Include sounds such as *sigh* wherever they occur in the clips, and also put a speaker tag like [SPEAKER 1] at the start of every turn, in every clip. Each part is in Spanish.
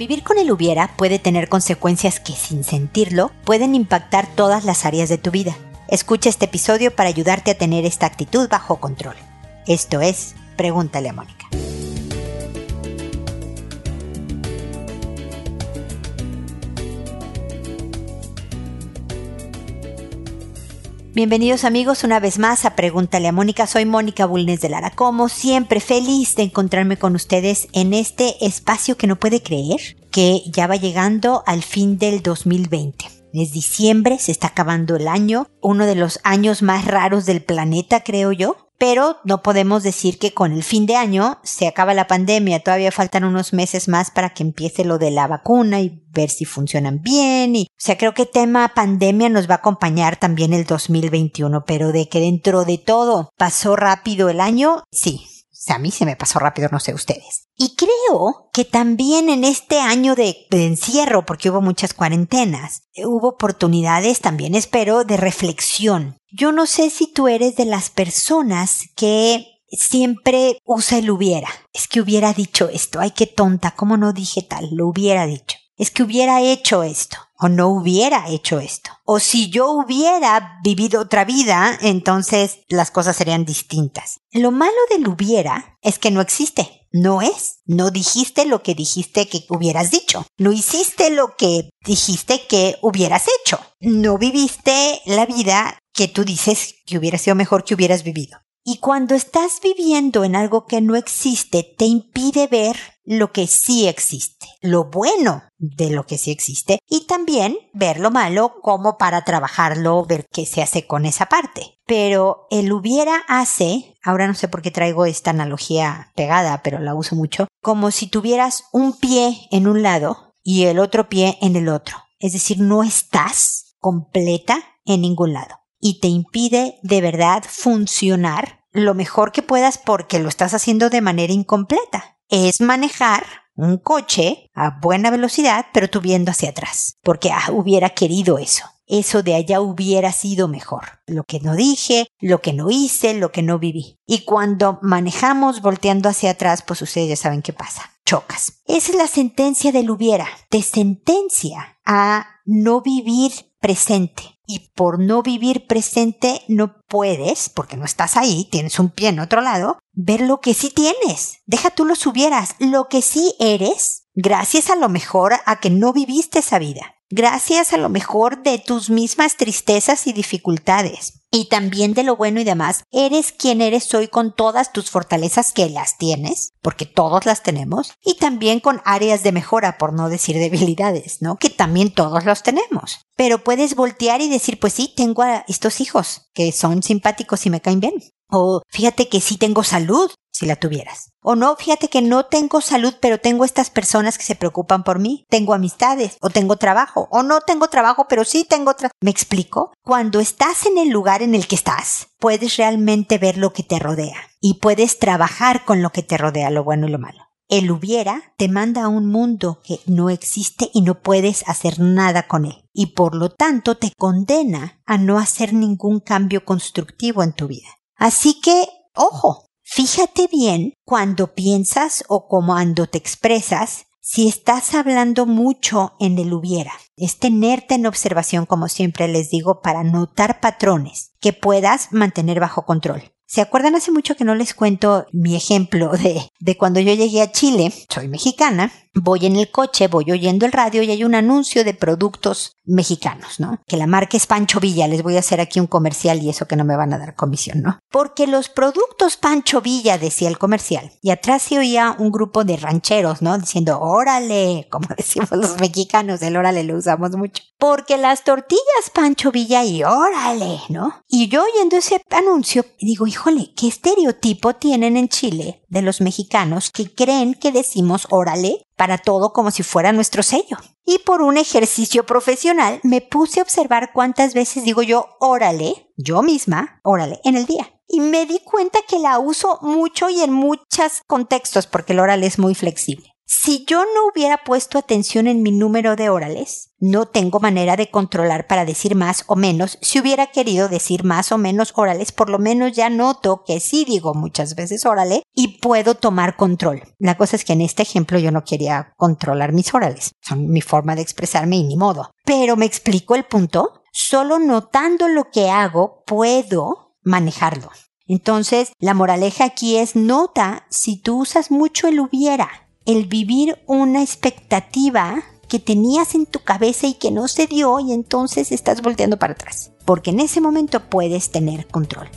[SPEAKER 1] Vivir con el hubiera puede tener consecuencias que sin sentirlo pueden impactar todas las áreas de tu vida. Escucha este episodio para ayudarte a tener esta actitud bajo control. Esto es, pregúntale a Mónica. Bienvenidos amigos una vez más a Pregúntale a Mónica. Soy Mónica Bulnes de Lara. Como siempre, feliz de encontrarme con ustedes en este espacio que no puede creer que ya va llegando al fin del 2020. Es diciembre, se está acabando el año, uno de los años más raros del planeta, creo yo pero no podemos decir que con el fin de año se acaba la pandemia, todavía faltan unos meses más para que empiece lo de la vacuna y ver si funcionan bien. Y o sea, creo que tema pandemia nos va a acompañar también el 2021, pero de que dentro de todo pasó rápido el año, sí, a mí se me pasó rápido, no sé ustedes. Y creo que también en este año de, encierro, porque hubo muchas cuarentenas, hubo oportunidades también, espero, de reflexión. Yo no sé si tú eres de las personas que siempre usa el hubiera. Es que hubiera dicho esto, ay qué tonta, ¿cómo no dije tal? Lo hubiera dicho. Es que hubiera hecho esto o no hubiera hecho esto. O si yo hubiera vivido otra vida, entonces las cosas serían distintas. Lo malo del hubiera es que no existe. No es. No dijiste lo que dijiste que hubieras dicho. No hiciste lo que dijiste que hubieras hecho. No viviste la vida que tú dices que hubiera sido mejor que hubieras vivido. Y cuando estás viviendo en algo que no existe, te impide ver lo que sí existe, lo bueno de lo que sí existe, y también ver lo malo como para trabajarlo, ver qué se hace con esa parte. Pero el hubiera hace, ahora no sé por qué traigo esta analogía pegada, pero la uso mucho, como si tuvieras un pie en un lado y el otro pie en el otro. Es decir, no estás completa en ningún lado y te impide de verdad funcionar lo mejor que puedas porque lo estás haciendo de manera incompleta. Es manejar un coche a buena velocidad, pero tú viendo hacia atrás, porque ah, hubiera querido eso. Eso de allá hubiera sido mejor. Lo que no dije, lo que no hice, lo que no viví. Y cuando manejamos volteando hacia atrás, pues ustedes ya saben qué pasa. Chocas. Es la sentencia del hubiera. Te sentencia a no vivir presente y por no vivir presente no puedes, porque no estás ahí, tienes un pie en otro lado, ver lo que sí tienes. Deja tú lo subieras, lo que sí eres, gracias a lo mejor a que no viviste esa vida, gracias a lo mejor de tus mismas tristezas y dificultades y también de lo bueno y demás, eres quien eres hoy con todas tus fortalezas que las tienes, porque todos las tenemos, y también con áreas de mejora, por no decir *laughs* debilidades, ¿no? Que también todos los tenemos. Pero puedes voltear y decir, pues sí, tengo a estos hijos que son simpáticos y me caen bien. O fíjate que sí tengo salud, si la tuvieras. O no, fíjate que no tengo salud, pero tengo estas personas que se preocupan por mí. Tengo amistades, o tengo trabajo, o no tengo trabajo, pero sí tengo trabajo. ¿Me explico? Cuando estás en el lugar en el que estás, puedes realmente ver lo que te rodea y puedes trabajar con lo que te rodea, lo bueno y lo malo. El hubiera te manda a un mundo que no existe y no puedes hacer nada con él. Y por lo tanto te condena a no hacer ningún cambio constructivo en tu vida. Así que, ojo, fíjate bien cuando piensas o cuando te expresas si estás hablando mucho en el hubiera. Es tenerte en observación, como siempre les digo, para notar patrones que puedas mantener bajo control. ¿Se acuerdan hace mucho que no les cuento mi ejemplo de, de cuando yo llegué a Chile? Soy mexicana, voy en el coche, voy oyendo el radio y hay un anuncio de productos mexicanos, ¿no? Que la marca es Pancho Villa, les voy a hacer aquí un comercial y eso que no me van a dar comisión, ¿no? Porque los productos Pancho Villa, decía el comercial, y atrás se oía un grupo de rancheros, ¿no? Diciendo, órale, como *laughs* decimos los mexicanos, el órale lo usamos mucho. Porque las tortillas Pancho Villa y órale, ¿no? Y yo oyendo ese anuncio, digo, híjole, ¿qué estereotipo tienen en Chile de los mexicanos que creen que decimos órale para todo como si fuera nuestro sello? Y por un ejercicio profesional me puse a observar cuántas veces digo yo órale, yo misma, órale, en el día. Y me di cuenta que la uso mucho y en muchos contextos porque el órale es muy flexible. Si yo no hubiera puesto atención en mi número de órales, no tengo manera de controlar para decir más o menos. Si hubiera querido decir más o menos órales, por lo menos ya noto que sí digo muchas veces órale y puedo tomar control. La cosa es que en este ejemplo yo no quería controlar mis órales. Son mi forma de expresarme y ni modo. Pero me explico el punto. Solo notando lo que hago puedo manejarlo. Entonces, la moraleja aquí es nota si tú usas mucho el hubiera el vivir una expectativa que tenías en tu cabeza y que no se dio y entonces estás volteando para atrás. Porque en ese momento puedes tener control.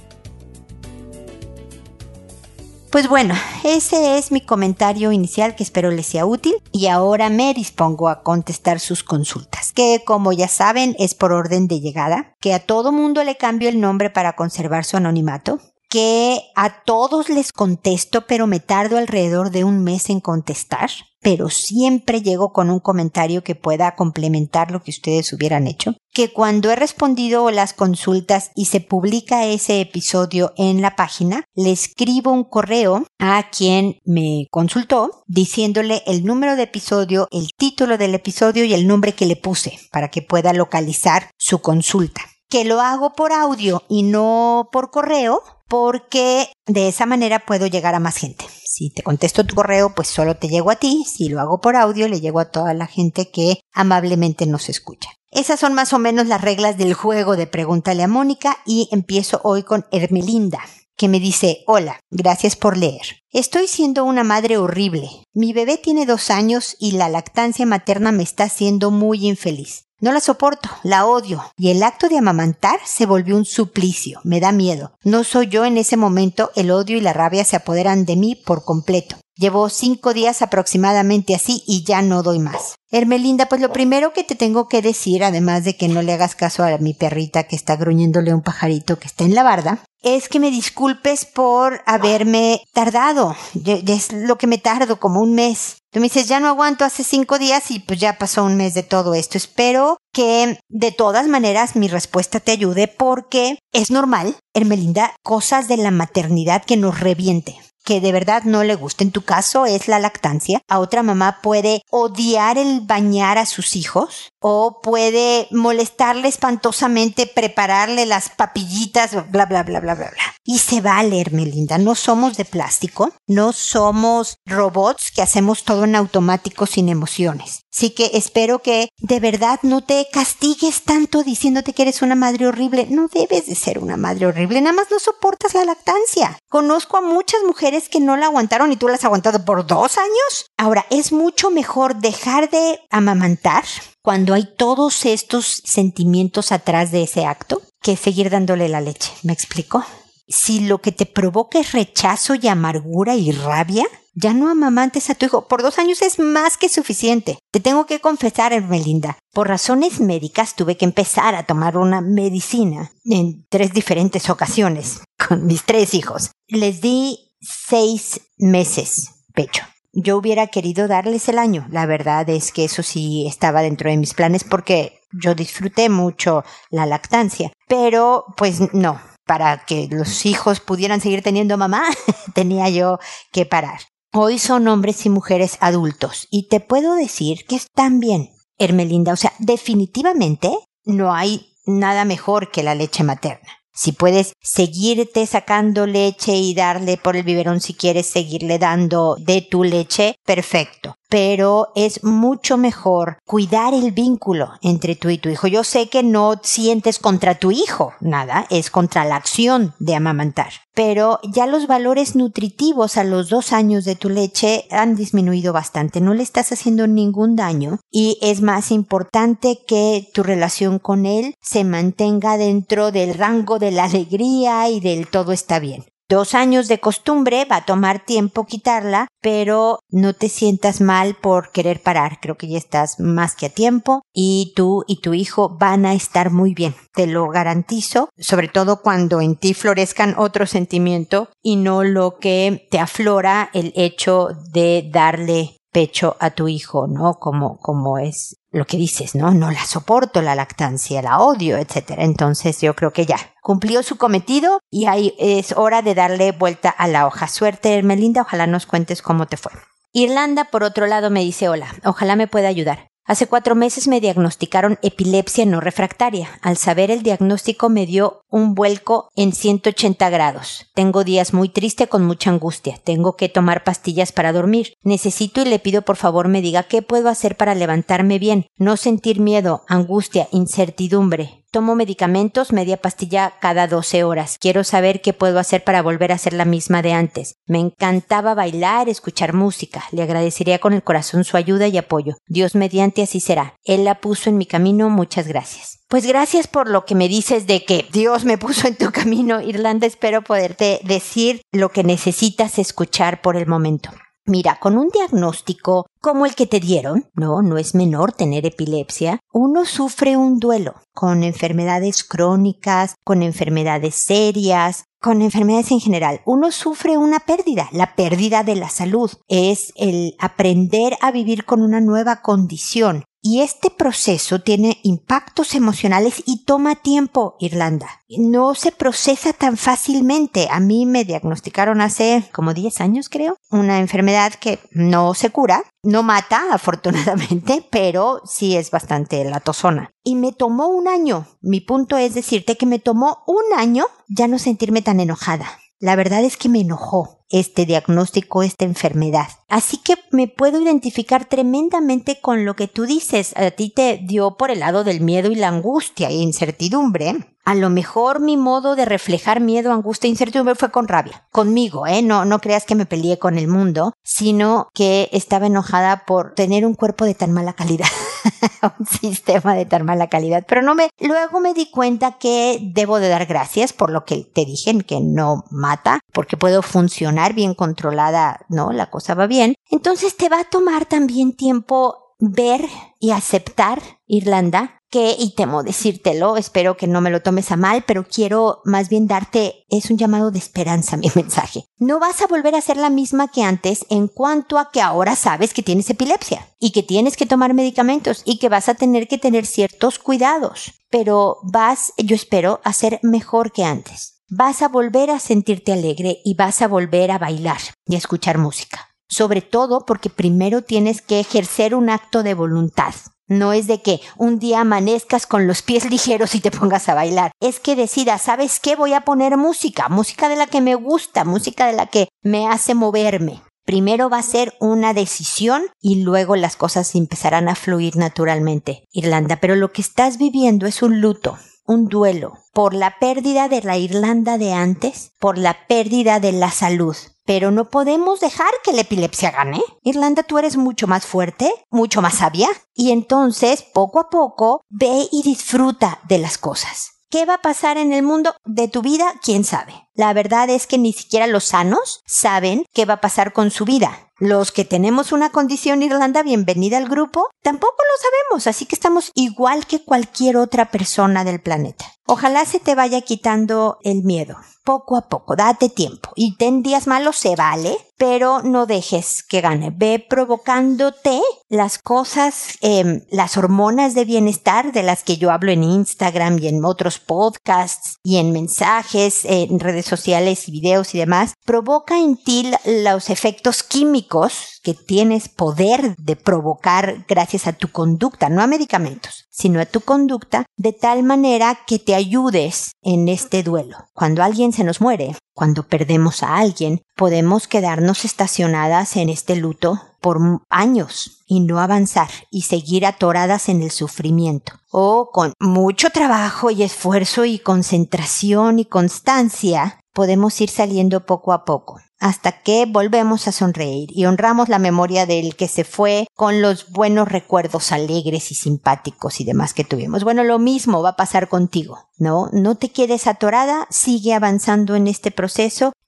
[SPEAKER 1] Pues bueno, ese es mi comentario inicial que espero les sea útil y ahora me dispongo a contestar sus consultas, que como ya saben es por orden de llegada, que a todo mundo le cambio el nombre para conservar su anonimato, que a todos les contesto, pero me tardo alrededor de un mes en contestar, pero siempre llego con un comentario que pueda complementar lo que ustedes hubieran hecho. Que cuando he respondido las consultas y se publica ese episodio en la página, le escribo un correo a quien me consultó diciéndole el número de episodio, el título del episodio y el nombre que le puse para que pueda localizar su consulta que lo hago por audio y no por correo, porque de esa manera puedo llegar a más gente. Si te contesto tu correo, pues solo te llego a ti. Si lo hago por audio, le llego a toda la gente que amablemente nos escucha. Esas son más o menos las reglas del juego de Pregúntale a Mónica y empiezo hoy con Hermelinda que me dice, hola, gracias por leer. Estoy siendo una madre horrible. Mi bebé tiene dos años y la lactancia materna me está haciendo muy infeliz. No la soporto, la odio, y el acto de amamantar se volvió un suplicio, me da miedo. No soy yo en ese momento, el odio y la rabia se apoderan de mí por completo. Llevo cinco días aproximadamente así y ya no doy más. Hermelinda, pues lo primero que te tengo que decir, además de que no le hagas caso a mi perrita que está gruñéndole un pajarito que está en la barda, es que me disculpes por haberme tardado. es lo que me tardo, como un mes. Tú me dices, ya no aguanto hace cinco días y pues ya pasó un mes de todo esto. Espero que de todas maneras mi respuesta te ayude porque es normal, Hermelinda, cosas de la maternidad que nos reviente que de verdad no le gusta. En tu caso es la lactancia. A otra mamá puede odiar el bañar a sus hijos o puede molestarle espantosamente prepararle las papillitas, bla, bla, bla, bla, bla, bla. Y se vale, Hermelinda. No somos de plástico, no somos robots que hacemos todo en automático sin emociones. Así que espero que de verdad no te castigues tanto diciéndote que eres una madre horrible. No debes de ser una madre horrible, nada más no soportas la lactancia. Conozco a muchas mujeres que no la aguantaron y tú la has aguantado por dos años. Ahora, es mucho mejor dejar de amamantar cuando hay todos estos sentimientos atrás de ese acto que seguir dándole la leche. ¿Me explico? Si lo que te provoca es rechazo y amargura y rabia, ya no amamantes a tu hijo. Por dos años es más que suficiente. Te tengo que confesar, Hermelinda. Por razones médicas tuve que empezar a tomar una medicina en tres diferentes ocasiones con mis tres hijos. Les di seis meses pecho. Yo hubiera querido darles el año. La verdad es que eso sí estaba dentro de mis planes porque yo disfruté mucho la lactancia. Pero pues no, para que los hijos pudieran seguir teniendo mamá, *laughs* tenía yo que parar. Hoy son hombres y mujeres adultos y te puedo decir que están bien, Hermelinda. O sea, definitivamente no hay nada mejor que la leche materna. Si puedes seguirte sacando leche y darle por el biberón si quieres seguirle dando de tu leche, perfecto pero es mucho mejor cuidar el vínculo entre tú y tu hijo. Yo sé que no sientes contra tu hijo nada, es contra la acción de amamantar, pero ya los valores nutritivos a los dos años de tu leche han disminuido bastante, no le estás haciendo ningún daño y es más importante que tu relación con él se mantenga dentro del rango de la alegría y del todo está bien dos años de costumbre, va a tomar tiempo quitarla, pero no te sientas mal por querer parar. Creo que ya estás más que a tiempo y tú y tu hijo van a estar muy bien. Te lo garantizo, sobre todo cuando en ti florezcan otro sentimiento y no lo que te aflora el hecho de darle pecho a tu hijo, ¿no? Como, como es lo que dices, ¿no? No la soporto la lactancia, la odio, etcétera. Entonces yo creo que ya cumplió su cometido y ahí es hora de darle vuelta a la hoja. Suerte, Melinda, ojalá nos cuentes cómo te fue. Irlanda, por otro lado, me dice hola, ojalá me pueda ayudar. Hace cuatro meses me diagnosticaron epilepsia no refractaria. Al saber el diagnóstico me dio un vuelco en 180 grados. Tengo días muy tristes con mucha angustia. Tengo que tomar pastillas para dormir. Necesito y le pido por favor me diga qué puedo hacer para levantarme bien, no sentir miedo, angustia, incertidumbre. Tomo medicamentos, media pastilla cada 12 horas. Quiero saber qué puedo hacer para volver a ser la misma de antes. Me encantaba bailar, escuchar música. Le agradecería con el corazón su ayuda y apoyo. Dios mediante así será. Él la puso en mi camino. Muchas gracias. Pues gracias por lo que me dices de que Dios me puso en tu camino, Irlanda. Espero poderte decir lo que necesitas escuchar por el momento. Mira, con un diagnóstico como el que te dieron, no, no es menor tener epilepsia, uno sufre un duelo con enfermedades crónicas, con enfermedades serias, con enfermedades en general. Uno sufre una pérdida, la pérdida de la salud. Es el aprender a vivir con una nueva condición. Y este proceso tiene impactos emocionales y toma tiempo, Irlanda. No se procesa tan fácilmente. A mí me diagnosticaron hace como 10 años, creo, una enfermedad que no se cura, no mata, *laughs* afortunadamente, pero sí es bastante latosona. Y me tomó un año. Mi punto es decirte que me tomó un año ya no sentirme tan enojada. La verdad es que me enojó este diagnóstico, esta enfermedad. Así que me puedo identificar tremendamente con lo que tú dices. A ti te dio por el lado del miedo y la angustia e incertidumbre. A lo mejor mi modo de reflejar miedo, angustia e incertidumbre fue con rabia. Conmigo, ¿eh? No, no creas que me peleé con el mundo, sino que estaba enojada por tener un cuerpo de tan mala calidad. *laughs* un sistema de tan mala calidad. Pero no me, luego me di cuenta que debo de dar gracias por lo que te dije, que no mata, porque puedo funcionar bien controlada, ¿no? La cosa va bien. Entonces te va a tomar también tiempo ver y aceptar Irlanda que, y temo decírtelo, espero que no me lo tomes a mal, pero quiero más bien darte, es un llamado de esperanza *laughs* mi mensaje. No vas a volver a ser la misma que antes en cuanto a que ahora sabes que tienes epilepsia y que tienes que tomar medicamentos y que vas a tener que tener ciertos cuidados, pero vas, yo espero, a ser mejor que antes vas a volver a sentirte alegre y vas a volver a bailar y a escuchar música. Sobre todo porque primero tienes que ejercer un acto de voluntad. No es de que un día amanezcas con los pies ligeros y te pongas a bailar. Es que decidas, ¿sabes qué? Voy a poner música, música de la que me gusta, música de la que me hace moverme. Primero va a ser una decisión y luego las cosas empezarán a fluir naturalmente, Irlanda. Pero lo que estás viviendo es un luto un duelo por la pérdida de la Irlanda de antes, por la pérdida de la salud. Pero no podemos dejar que la epilepsia gane. Irlanda, tú eres mucho más fuerte, mucho más sabia, y entonces, poco a poco, ve y disfruta de las cosas. ¿Qué va a pasar en el mundo de tu vida? ¿Quién sabe? La verdad es que ni siquiera los sanos saben qué va a pasar con su vida. Los que tenemos una condición Irlanda, bienvenida al grupo, tampoco lo sabemos, así que estamos igual que cualquier otra persona del planeta. Ojalá se te vaya quitando el miedo, poco a poco, date tiempo. Y ten días malos, se vale, pero no dejes que gane. Ve provocándote las cosas, em, las hormonas de bienestar de las que yo hablo en Instagram y en otros podcasts y en mensajes, en redes sociales y videos y demás, provoca en ti los efectos químicos que tienes poder de provocar gracias a tu conducta, no a medicamentos, sino a tu conducta, de tal manera que te ayudes en este duelo. Cuando alguien se nos muere, cuando perdemos a alguien, podemos quedarnos estacionadas en este luto por años y no avanzar y seguir atoradas en el sufrimiento. O con mucho trabajo y esfuerzo y concentración y constancia, podemos ir saliendo poco a poco hasta que volvemos a sonreír y honramos la memoria del que se fue con los buenos recuerdos alegres y simpáticos y demás que tuvimos. Bueno, lo mismo va a pasar contigo, ¿no? No te quedes atorada, sigue avanzando en este proceso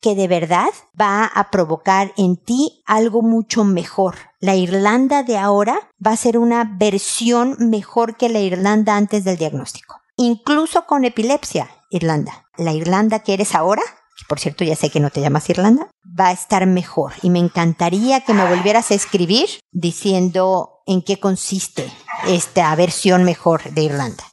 [SPEAKER 1] que de verdad va a provocar en ti algo mucho mejor. La Irlanda de ahora va a ser una versión mejor que la Irlanda antes del diagnóstico. Incluso con epilepsia, Irlanda. La Irlanda que eres ahora por cierto ya sé que no te llamas Irlanda, va a estar mejor. Y me encantaría que me volvieras a escribir diciendo en qué consiste esta versión mejor de Irlanda.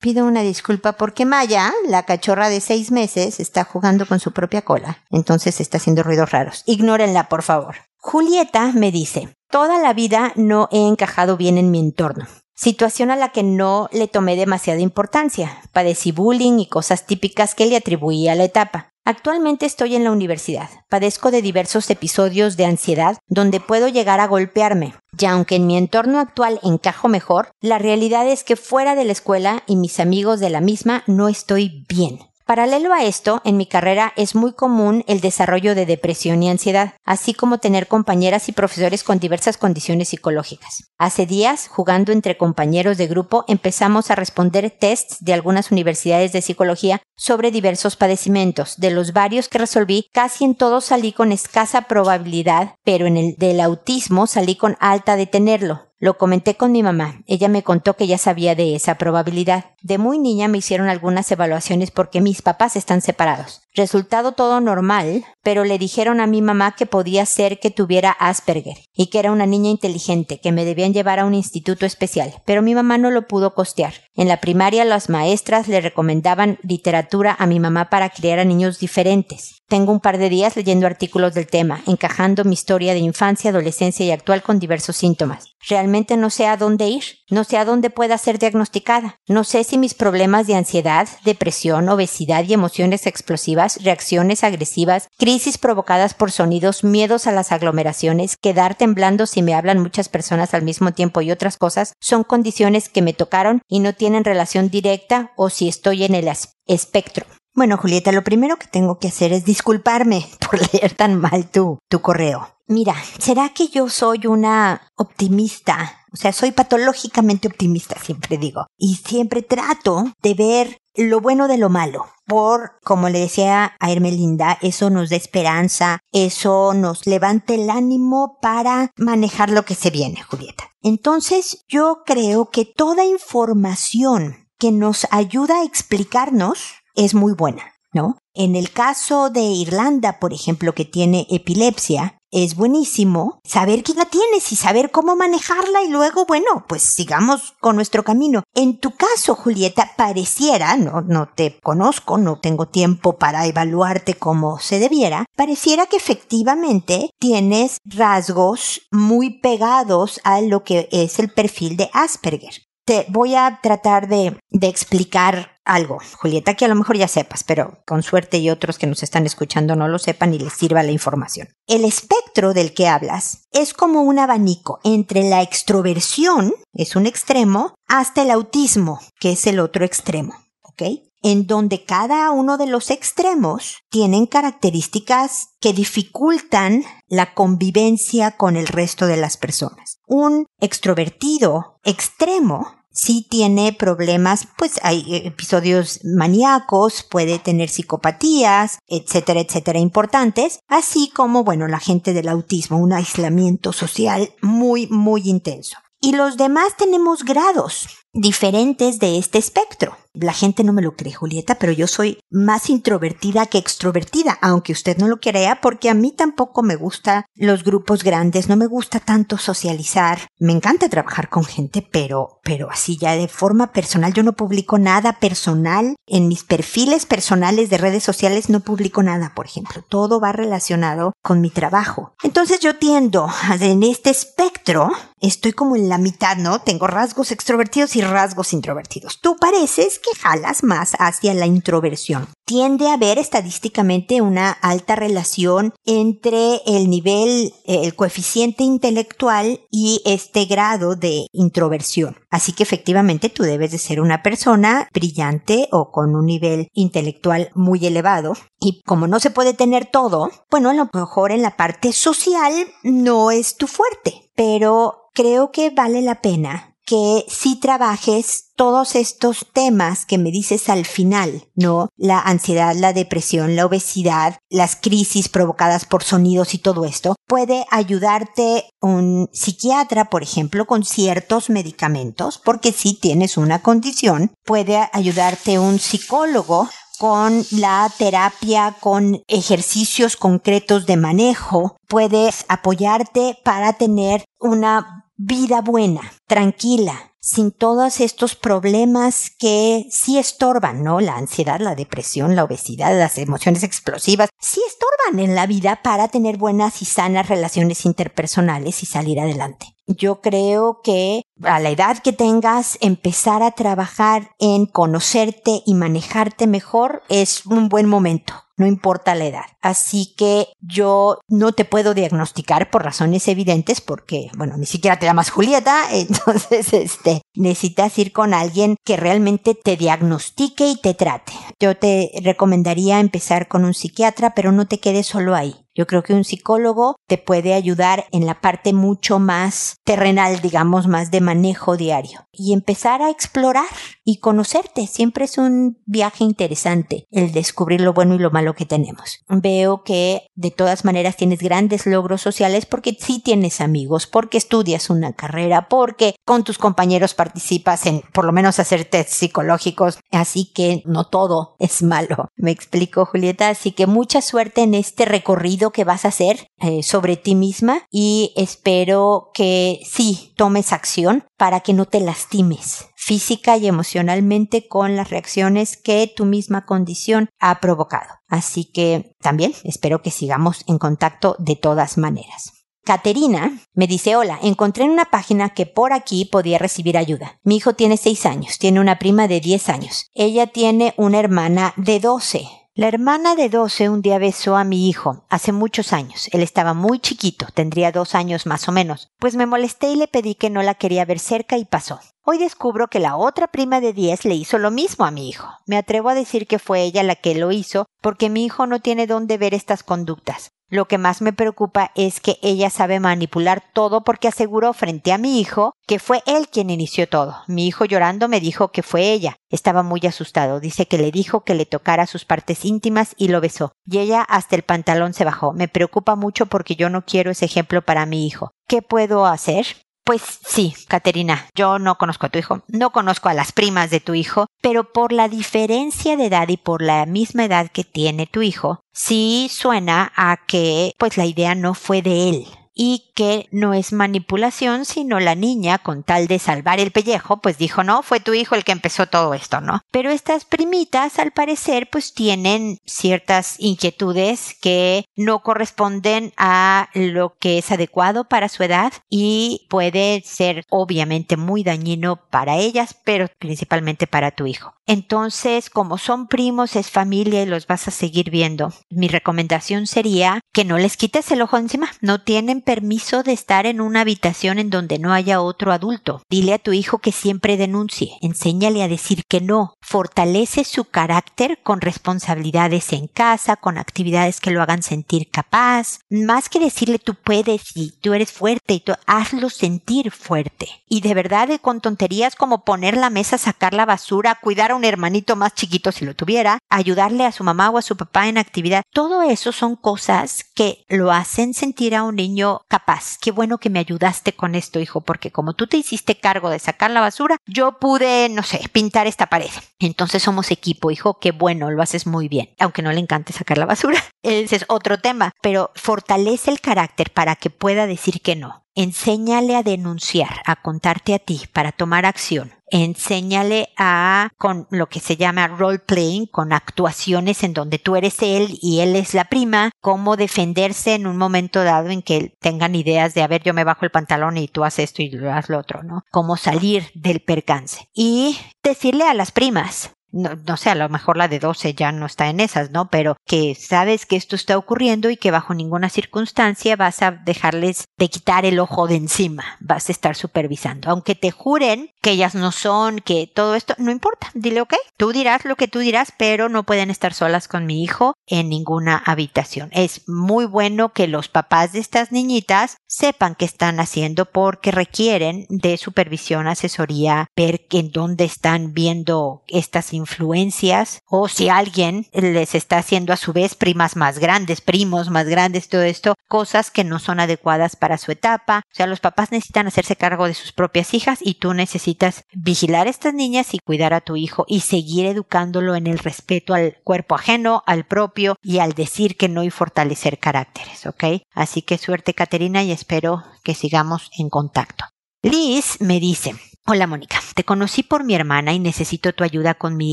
[SPEAKER 1] Pido una disculpa porque Maya, la cachorra de seis meses, está jugando con su propia cola. Entonces está haciendo ruidos raros. Ignórenla, por favor. Julieta me dice, toda la vida no he encajado bien en mi entorno situación a la que no le tomé demasiada importancia. Padecí bullying y cosas típicas que le atribuía a la etapa. Actualmente estoy en la universidad. Padezco de diversos episodios de ansiedad donde puedo llegar a golpearme. Ya aunque en mi entorno actual encajo mejor, la realidad es que fuera de la escuela y mis amigos de la misma no estoy bien. Paralelo a esto, en mi carrera es muy común el desarrollo de depresión y ansiedad, así como tener compañeras y profesores con diversas condiciones psicológicas. Hace días, jugando entre compañeros de grupo, empezamos a responder tests de algunas universidades de psicología sobre diversos padecimientos. De los varios que resolví, casi en todos salí con escasa probabilidad, pero en el del autismo salí con alta de tenerlo. Lo comenté con mi mamá. Ella me contó que ya sabía de esa probabilidad. De muy niña me hicieron algunas evaluaciones porque mis papás están separados. Resultado todo normal, pero le dijeron a mi mamá que podía ser que tuviera Asperger y que era una niña inteligente, que me debían llevar a un instituto especial, pero mi mamá no lo pudo costear. En la primaria las maestras le recomendaban literatura a mi mamá para criar a niños diferentes. Tengo un par de días leyendo artículos del tema, encajando mi historia de infancia, adolescencia y actual con diversos síntomas. Realmente no sé a dónde ir, no sé a dónde pueda ser diagnosticada, no sé si mis problemas de ansiedad, depresión, obesidad y emociones explosivas, reacciones agresivas, crisis provocadas por sonidos, miedos a las aglomeraciones, quedar temblando si me hablan muchas personas al mismo tiempo y otras cosas, son condiciones que me tocaron y no tienen relación directa o si estoy en el espectro. Bueno, Julieta, lo primero que tengo que hacer es disculparme *laughs* por leer tan mal tu, tu correo. Mira, ¿será que yo soy una optimista? O sea, soy patológicamente optimista, siempre digo. Y siempre trato de ver lo bueno de lo malo. Por, como le decía a Hermelinda, eso nos da esperanza, eso nos levanta el ánimo para manejar lo que se viene, Julieta. Entonces, yo creo que toda información que nos ayuda a explicarnos es muy buena, ¿no? En el caso de Irlanda, por ejemplo, que tiene epilepsia, es buenísimo saber que la tienes y saber cómo manejarla y luego, bueno, pues sigamos con nuestro camino. En tu caso, Julieta, pareciera, no, no te conozco, no tengo tiempo para evaluarte como se debiera, pareciera que efectivamente tienes rasgos muy pegados a lo que es el perfil de Asperger. Te voy a tratar de, de explicar algo, Julieta, que a lo mejor ya sepas, pero con suerte y otros que nos están escuchando no lo sepan y les sirva la información. El espectro del que hablas es como un abanico entre la extroversión, es un extremo, hasta el autismo, que es el otro extremo, ¿ok? En donde cada uno de los extremos tienen características que dificultan la convivencia con el resto de las personas. Un extrovertido extremo si tiene problemas, pues hay episodios maníacos, puede tener psicopatías, etcétera, etcétera, importantes, así como, bueno, la gente del autismo, un aislamiento social muy, muy intenso. Y los demás tenemos grados diferentes de este espectro. La gente no me lo cree, Julieta, pero yo soy más introvertida que extrovertida, aunque usted no lo crea, porque a mí tampoco me gustan los grupos grandes, no me gusta tanto socializar. Me encanta trabajar con gente, pero, pero así ya de forma personal, yo no publico nada personal. En mis perfiles personales de redes sociales no publico nada, por ejemplo. Todo va relacionado con mi trabajo. Entonces yo tiendo en este espectro, estoy como en la mitad, ¿no? Tengo rasgos extrovertidos y rasgos introvertidos. Tú pareces que jalas más hacia la introversión. Tiende a haber estadísticamente una alta relación entre el nivel, el coeficiente intelectual y este grado de introversión. Así que efectivamente tú debes de ser una persona brillante o con un nivel intelectual muy elevado. Y como no se puede tener todo, bueno, a lo mejor en la parte social no es tu fuerte, pero creo que vale la pena que si trabajes todos estos temas que me dices al final, ¿no? La ansiedad, la depresión, la obesidad, las crisis provocadas por sonidos y todo esto, puede ayudarte un psiquiatra, por ejemplo, con ciertos medicamentos, porque si tienes una condición, puede ayudarte un psicólogo con la terapia, con ejercicios concretos de manejo, puedes apoyarte para tener una vida buena, tranquila, sin todos estos problemas que sí estorban, ¿no? La ansiedad, la depresión, la obesidad, las emociones explosivas, sí estorban en la vida para tener buenas y sanas relaciones interpersonales y salir adelante. Yo creo que a la edad que tengas, empezar a trabajar en conocerte y manejarte mejor es un buen momento no importa la edad. Así que yo no te puedo diagnosticar por razones evidentes porque, bueno, ni siquiera te llamas Julieta, *laughs* entonces, este, necesitas ir con alguien que realmente te diagnostique y te trate. Yo te recomendaría empezar con un psiquiatra, pero no te quedes solo ahí. Yo creo que un psicólogo te puede ayudar en la parte mucho más terrenal, digamos, más de manejo diario. Y empezar a explorar y conocerte. Siempre es un viaje interesante el descubrir lo bueno y lo malo que tenemos. Veo que de todas maneras tienes grandes logros sociales porque sí tienes amigos, porque estudias una carrera, porque con tus compañeros participas en por lo menos hacer test psicológicos. Así que no todo es malo. *laughs* Me explico, Julieta. Así que mucha suerte en este recorrido que vas a hacer eh, sobre ti misma y espero que sí tomes acción para que no te lastimes física y emocionalmente con las reacciones que tu misma condición ha provocado. Así que también espero que sigamos en contacto de todas maneras. Caterina me dice, hola, encontré en una página que por aquí podía recibir ayuda. Mi hijo tiene 6 años, tiene una prima de 10 años. Ella tiene una hermana de 12. La hermana de 12 un día besó a mi hijo, hace muchos años. Él estaba muy chiquito, tendría dos años más o menos. Pues me molesté y le pedí que no la quería ver cerca y pasó. Hoy descubro que la otra prima de 10 le hizo lo mismo a mi hijo. Me atrevo a decir que fue ella la que lo hizo porque mi hijo no tiene dónde ver estas conductas. Lo que más me preocupa es que ella sabe manipular todo porque aseguró frente a mi hijo que fue él quien inició todo. Mi hijo llorando me dijo que fue ella. Estaba muy asustado. Dice que le dijo que le tocara sus partes íntimas y lo besó. Y ella hasta el pantalón se bajó. Me preocupa mucho porque yo no quiero ese ejemplo para mi hijo. ¿Qué puedo hacer? Pues sí, Caterina, yo no conozco a tu hijo, no conozco a las primas de tu hijo, pero por la diferencia de edad y por la misma edad que tiene tu hijo, sí suena a que pues la idea no fue de él y que no es manipulación, sino la niña, con tal de salvar el pellejo, pues dijo, no, fue tu hijo el que empezó todo esto, ¿no? Pero estas primitas, al parecer, pues tienen ciertas inquietudes que no corresponden a lo que es adecuado para su edad y puede ser obviamente muy dañino para ellas, pero principalmente para tu hijo. Entonces, como son primos, es familia y los vas a seguir viendo. Mi recomendación sería que no les quites el ojo encima. No tienen permiso de estar en una habitación en donde no haya otro adulto. Dile a tu hijo que siempre denuncie. Enséñale a decir que no. Fortalece su carácter con responsabilidades en casa, con actividades que lo hagan sentir capaz. Más que decirle tú puedes y tú eres fuerte y tú hazlo sentir fuerte. Y de verdad, con tonterías como poner la mesa, sacar la basura, cuidar a un hermanito más chiquito si lo tuviera, ayudarle a su mamá o a su papá en actividad. Todo eso son cosas que lo hacen sentir a un niño capaz. Qué bueno que me ayudaste con esto, hijo, porque como tú te hiciste cargo de sacar la basura, yo pude, no sé, pintar esta pared. Entonces somos equipo, hijo, qué bueno, lo haces muy bien. Aunque no le encante sacar la basura. *laughs* Ese es otro tema, pero fortalece el carácter para que pueda decir que no. Enséñale a denunciar, a contarte a ti para tomar acción. Enséñale a, con lo que se llama role playing, con actuaciones en donde tú eres él y él es la prima, cómo defenderse en un momento dado en que tengan ideas de, a ver, yo me bajo el pantalón y tú haces esto y lo haces lo otro, ¿no? Cómo salir del percance. Y decirle a las primas, no, no sé, a lo mejor la de 12 ya no está en esas, ¿no? Pero que sabes que esto está ocurriendo y que bajo ninguna circunstancia vas a dejarles de quitar el ojo de encima, vas a estar supervisando. Aunque te juren que ellas no son, que todo esto, no importa, dile ok, tú dirás lo que tú dirás, pero no pueden estar solas con mi hijo en ninguna habitación. Es muy bueno que los papás de estas niñitas sepan qué están haciendo porque requieren de supervisión, asesoría, ver en dónde están viendo estas influencias o si alguien les está haciendo a su vez primas más grandes, primos más grandes, todo esto, cosas que no son adecuadas para su etapa. O sea, los papás necesitan hacerse cargo de sus propias hijas y tú necesitas vigilar a estas niñas y cuidar a tu hijo y seguir educándolo en el respeto al cuerpo ajeno, al propio y al decir que no y fortalecer caracteres, ¿ok? Así que suerte, Caterina, y espero que sigamos en contacto. Liz me dice, Hola Mónica, te conocí por mi hermana y necesito tu ayuda con mi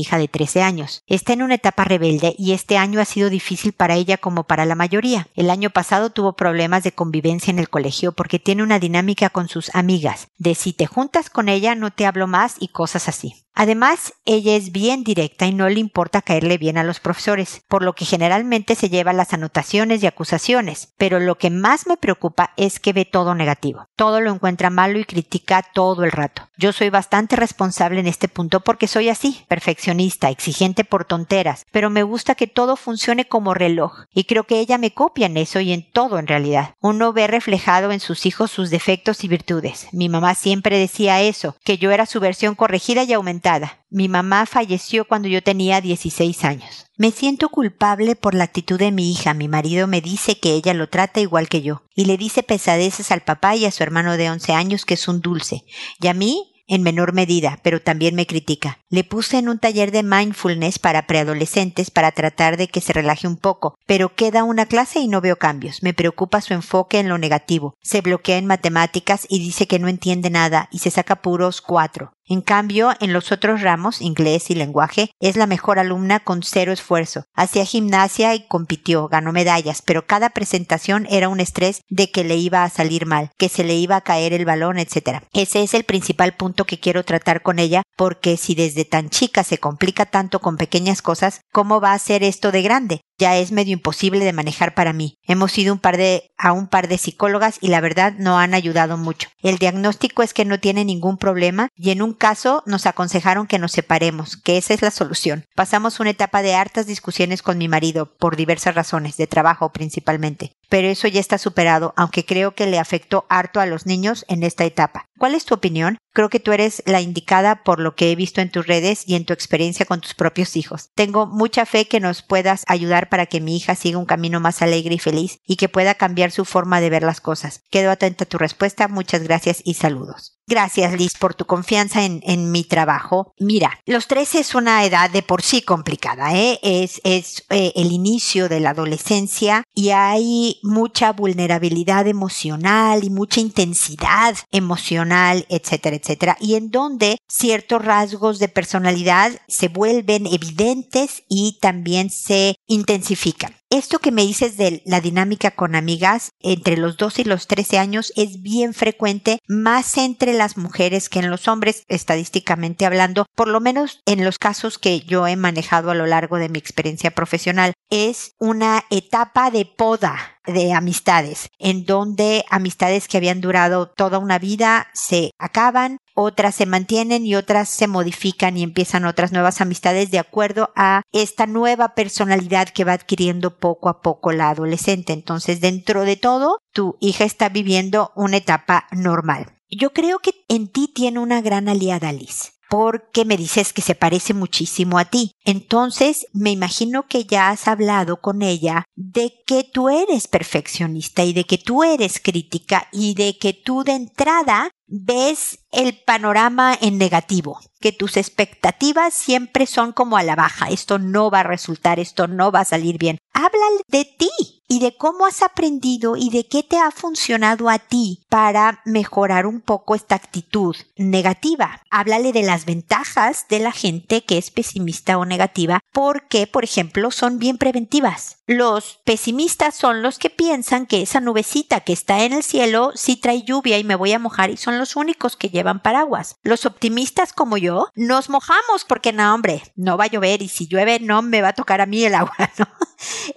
[SPEAKER 1] hija de 13 años. Está en una etapa rebelde y este año ha sido difícil para ella como para la mayoría. El año pasado tuvo problemas de convivencia en el colegio porque tiene una dinámica con sus amigas, de si te juntas con ella no te hablo más y cosas así. Además, ella es bien directa y no le importa caerle bien a los profesores, por lo que generalmente se lleva las anotaciones y acusaciones, pero lo que más me preocupa es que ve todo negativo. Todo lo encuentra malo y critica todo el rato. Yo soy bastante responsable en este punto porque soy así, perfeccionista, exigente por tonteras, pero me gusta que todo funcione como reloj, y creo que ella me copia en eso y en todo en realidad. Uno ve reflejado en sus hijos sus defectos y virtudes. Mi mamá siempre decía eso, que yo era su versión corregida y aumentada mi mamá falleció cuando yo tenía 16 años. Me siento culpable por la actitud de mi hija. Mi marido me dice que ella lo trata igual que yo, y le dice pesadeces al papá y a su hermano de 11 años que es un dulce. Y a mí en menor medida, pero también me critica. Le puse en un taller de mindfulness para preadolescentes para tratar de que se relaje un poco, pero queda una clase y no veo cambios. Me preocupa su enfoque en lo negativo. Se bloquea en matemáticas y dice que no entiende nada y se saca puros cuatro. En cambio, en los otros ramos, inglés y lenguaje, es la mejor alumna con cero esfuerzo. Hacía gimnasia y compitió, ganó medallas, pero cada presentación era un estrés de que le iba a salir mal, que se le iba a caer el balón, etc. Ese es el principal punto que quiero tratar con ella, porque si desde tan chica se complica tanto con pequeñas cosas, ¿cómo va a ser esto de grande? ya es medio imposible de manejar para mí. Hemos ido un par de, a un par de psicólogas y la verdad no han ayudado mucho. El diagnóstico es que no tiene ningún problema y en un caso nos aconsejaron que nos separemos, que esa es la solución. Pasamos una etapa de hartas discusiones con mi marido por diversas razones, de trabajo principalmente. Pero eso ya está superado, aunque creo que le afectó harto a los niños en esta etapa. ¿Cuál es tu opinión? Creo que tú eres la indicada por lo que he visto en tus redes y en tu experiencia con tus propios hijos. Tengo mucha fe que nos puedas ayudar para que mi hija siga un camino más alegre y feliz y que pueda cambiar su forma de ver las cosas. Quedo atenta a tu respuesta. Muchas gracias y saludos. Gracias, Liz, por tu confianza en, en, mi trabajo. Mira, los 13 es una edad de por sí complicada, ¿eh? Es, es eh, el inicio de la adolescencia y hay mucha vulnerabilidad emocional y mucha intensidad emocional, etcétera, etcétera, y en donde ciertos rasgos de personalidad se vuelven evidentes y también se intensifican. Esto que me dices de la dinámica con amigas entre los 2 y los 13 años es bien frecuente, más entre las mujeres que en los hombres, estadísticamente hablando, por lo menos en los casos que yo he manejado a lo largo de mi experiencia profesional. Es una etapa de poda de amistades, en donde amistades que habían durado toda una vida se acaban, otras se mantienen y otras se modifican y empiezan otras nuevas amistades de acuerdo a esta nueva personalidad que va adquiriendo poco a poco la adolescente. Entonces, dentro de todo, tu hija está viviendo una etapa normal. Yo creo que en ti tiene una gran aliada, Liz porque me dices que se parece muchísimo a ti. Entonces, me imagino que ya has hablado con ella de que tú eres perfeccionista y de que tú eres crítica y de que tú de entrada ves el panorama en negativo, que tus expectativas siempre son como a la baja, esto no va a resultar, esto no va a salir bien. Habla de ti y de cómo has aprendido y de qué te ha funcionado a ti para mejorar un poco esta actitud negativa. Háblale de las ventajas de la gente que es pesimista o negativa porque, por ejemplo, son bien preventivas. Los pesimistas son los que piensan que esa nubecita que está en el cielo sí trae lluvia y me voy a mojar y son los únicos que llevan paraguas. Los optimistas como yo nos mojamos porque no, hombre, no va a llover y si llueve no me va a tocar a mí el agua, *laughs* ¿no?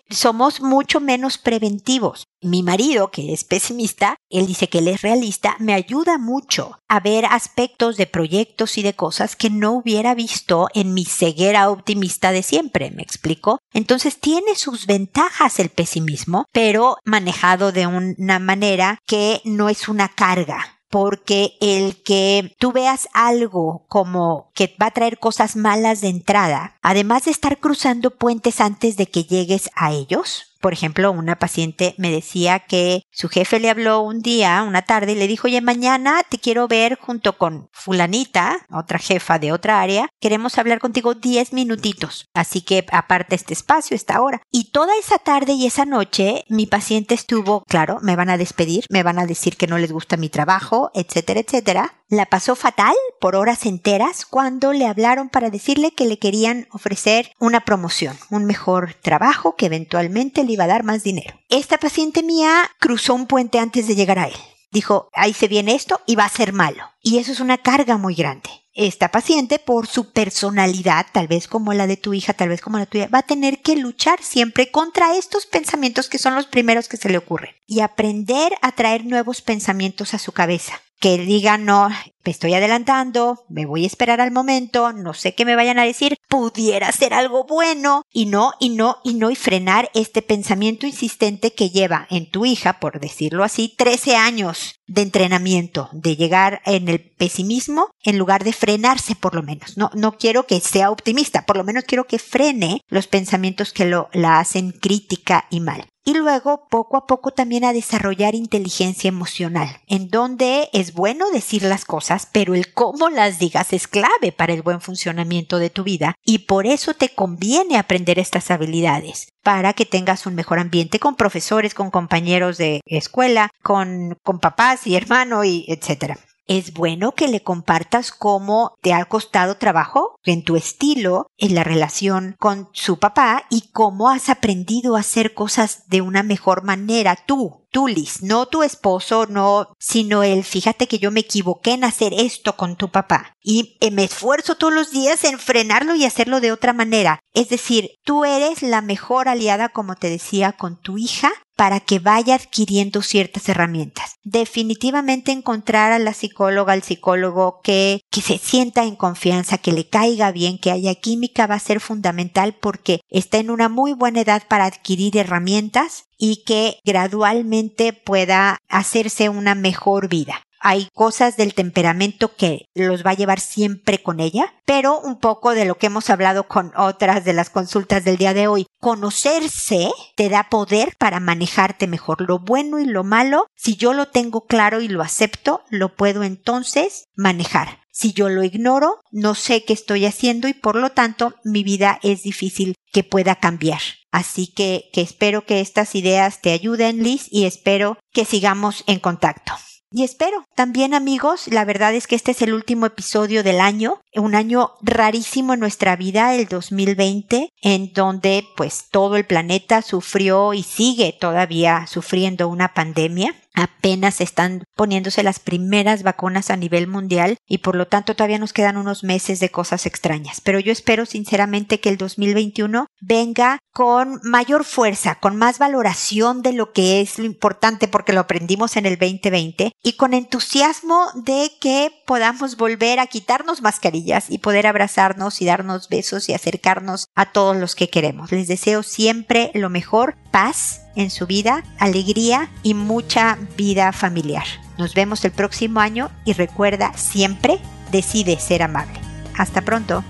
[SPEAKER 1] Somos mucho menos preventivos. Mi marido, que es pesimista, él dice que él es realista, me ayuda mucho a ver aspectos de proyectos y de cosas que no hubiera visto en mi ceguera optimista de siempre, ¿me explico? Entonces tiene sus ventajas el pesimismo, pero manejado de una manera que no es una carga porque el que tú veas algo como que va a traer cosas malas de entrada, además de estar cruzando puentes antes de que llegues a ellos, Por ejemplo, una paciente me decía que su jefe le habló un día, una tarde, y le dijo, oye, mañana te quiero ver junto con fulanita, otra jefa de otra área, queremos hablar contigo 10 minutitos. Así que aparte este espacio, esta hora. Y toda esa tarde y esa noche, mi paciente estuvo, claro, me van a despedir, me van a decir que no les gusta mi trabajo, etcétera, etcétera. La pasó fatal por horas enteras cuando le hablaron para decirle que le querían ofrecer una promoción, un mejor trabajo que eventualmente le iba a dar más dinero. Esta paciente mía cruzó un puente antes de llegar a él. Dijo, ahí se viene esto y va a ser malo. Y eso es una carga muy grande esta paciente, por su personalidad, tal vez como la de tu hija, tal vez como la tuya, va a tener que luchar siempre contra estos pensamientos que son los primeros que se le ocurren y aprender a traer nuevos pensamientos a su cabeza que digan, no, me estoy adelantando, me voy a esperar al momento, no sé qué me vayan a decir, pudiera ser algo bueno, y no, y no, y no, y frenar este pensamiento insistente que lleva en tu hija, por decirlo así, 13 años de entrenamiento, de llegar en el pesimismo en lugar de frenarse por lo menos. No, no quiero que sea optimista, por lo menos quiero que frene los pensamientos que lo, la hacen crítica y mal y luego poco a poco también a desarrollar inteligencia emocional, en donde es bueno decir las cosas, pero el cómo las digas es clave para el buen funcionamiento de tu vida y por eso te conviene aprender estas habilidades para que tengas un mejor ambiente con profesores, con compañeros de escuela, con, con papás y hermano y etcétera es bueno que le compartas cómo te ha costado trabajo en tu estilo, en la relación con su papá y cómo has aprendido a hacer cosas de una mejor manera tú. Tú, Liz, no tu esposo, no, sino él, fíjate que yo me equivoqué en hacer esto con tu papá y eh, me esfuerzo todos los días en frenarlo y hacerlo de otra manera. Es decir, tú eres la mejor aliada, como te decía, con tu hija para que vaya adquiriendo ciertas herramientas. Definitivamente encontrar a la psicóloga, al psicólogo que, que se sienta en confianza, que le caiga bien, que haya química va a ser fundamental porque está en una muy buena edad para adquirir herramientas y que gradualmente pueda hacerse una mejor vida hay cosas del temperamento que los va a llevar siempre con ella, pero un poco de lo que hemos hablado con otras de las consultas del día de hoy. Conocerse te da poder para manejarte mejor. Lo bueno y lo malo, si yo lo tengo claro y lo acepto, lo puedo entonces manejar. Si yo lo ignoro, no sé qué estoy haciendo y por lo tanto mi vida es difícil que pueda cambiar. Así que, que espero que estas ideas te ayuden, Liz, y espero que sigamos en contacto. Y espero. También amigos, la verdad es que este es el último episodio del año, un año rarísimo en nuestra vida, el 2020, en donde pues todo el planeta sufrió y sigue todavía sufriendo una pandemia apenas están poniéndose las primeras vacunas a nivel mundial y por lo tanto todavía nos quedan unos meses de cosas extrañas. Pero yo espero sinceramente que el 2021 venga con mayor fuerza, con más valoración de lo que es lo importante porque lo aprendimos en el 2020 y con entusiasmo de que podamos volver a quitarnos mascarillas y poder abrazarnos y darnos besos y acercarnos a todos los que queremos. Les deseo siempre lo mejor, paz en su vida, alegría y mucha vida familiar. Nos vemos el próximo año y recuerda siempre, decide ser amable. Hasta pronto.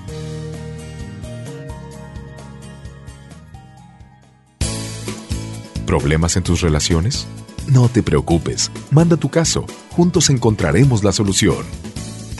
[SPEAKER 2] ¿Problemas en tus relaciones? No te preocupes, manda tu caso, juntos encontraremos la solución.